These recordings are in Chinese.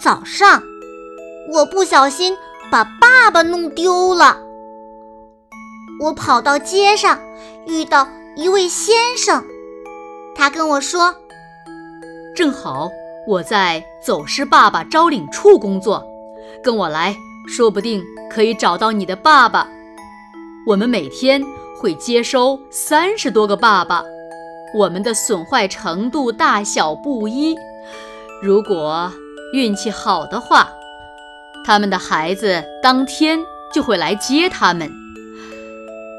早上，我不小心把爸爸弄丢了。我跑到街上，遇到一位先生，他跟我说：“正好我在走失爸爸招领处工作，跟我来说不定可以找到你的爸爸。我们每天会接收三十多个爸爸，我们的损坏程度大小不一，如果……”运气好的话，他们的孩子当天就会来接他们。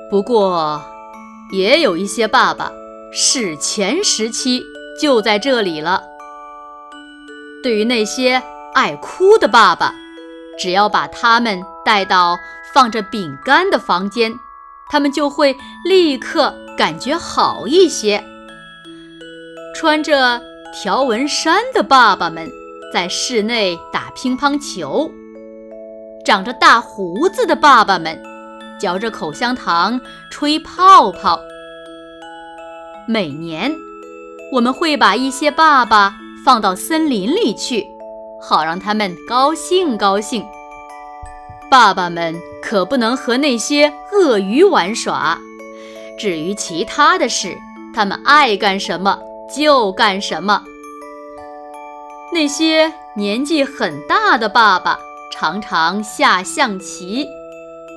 不过，也有一些爸爸史前时期就在这里了。对于那些爱哭的爸爸，只要把他们带到放着饼干的房间，他们就会立刻感觉好一些。穿着条纹衫的爸爸们。在室内打乒乓球，长着大胡子的爸爸们嚼着口香糖吹泡泡。每年，我们会把一些爸爸放到森林里去，好让他们高兴高兴。爸爸们可不能和那些鳄鱼玩耍。至于其他的事，他们爱干什么就干什么。那些年纪很大的爸爸常常下象棋，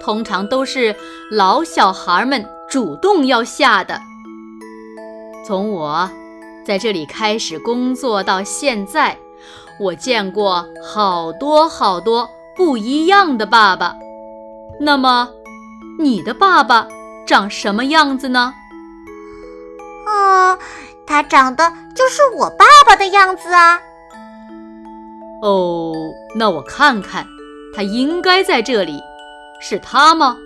通常都是老小孩们主动要下的。从我在这里开始工作到现在，我见过好多好多不一样的爸爸。那么，你的爸爸长什么样子呢？啊，他长得就是我爸爸的样子啊。哦，那我看看，他应该在这里，是他吗？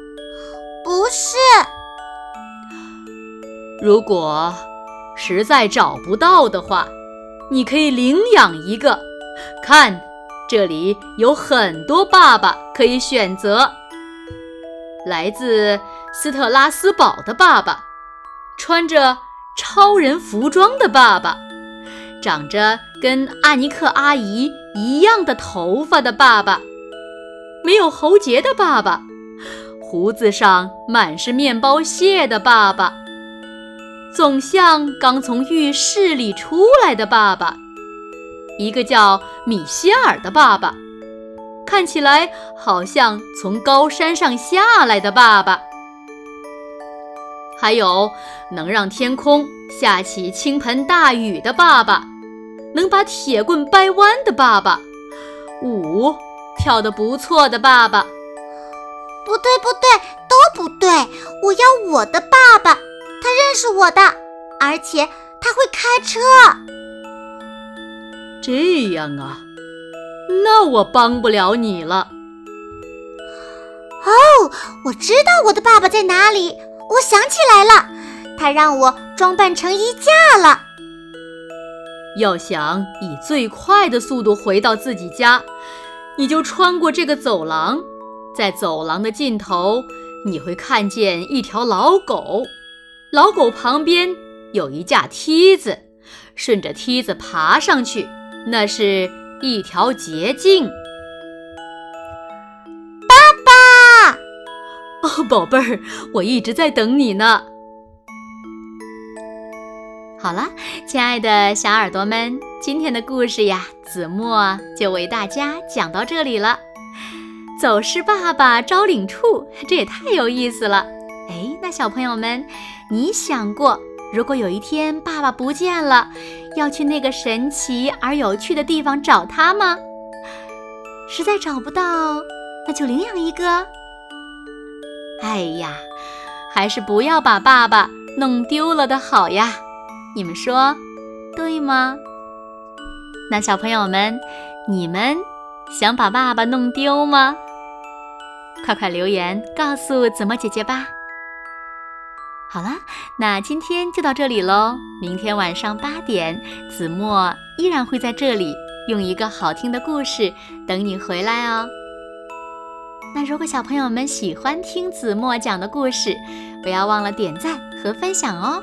不是。如果实在找不到的话，你可以领养一个。看，这里有很多爸爸可以选择。来自斯特拉斯堡的爸爸，穿着超人服装的爸爸。长着跟阿尼克阿姨一样的头发的爸爸，没有喉结的爸爸，胡子上满是面包屑的爸爸，总像刚从浴室里出来的爸爸，一个叫米歇尔的爸爸，看起来好像从高山上下来的爸爸，还有能让天空。下起倾盆大雨的爸爸，能把铁棍掰弯的爸爸，舞跳得不错的爸爸。不对，不对，都不对！我要我的爸爸，他认识我的，而且他会开车。这样啊，那我帮不了你了。哦，我知道我的爸爸在哪里，我想起来了。他让我装扮成衣架了。要想以最快的速度回到自己家，你就穿过这个走廊，在走廊的尽头，你会看见一条老狗。老狗旁边有一架梯子，顺着梯子爬上去，那是一条捷径。爸爸，哦，宝贝儿，我一直在等你呢。好了，亲爱的小耳朵们，今天的故事呀，子墨就为大家讲到这里了。走失爸爸招领处，这也太有意思了。哎，那小朋友们，你想过，如果有一天爸爸不见了，要去那个神奇而有趣的地方找他吗？实在找不到，那就领养一个。哎呀，还是不要把爸爸弄丢了的好呀。你们说对吗？那小朋友们，你们想把爸爸弄丢吗？快快留言告诉子墨姐姐吧。好啦，那今天就到这里喽。明天晚上八点，子墨依然会在这里，用一个好听的故事等你回来哦。那如果小朋友们喜欢听子墨讲的故事，不要忘了点赞和分享哦。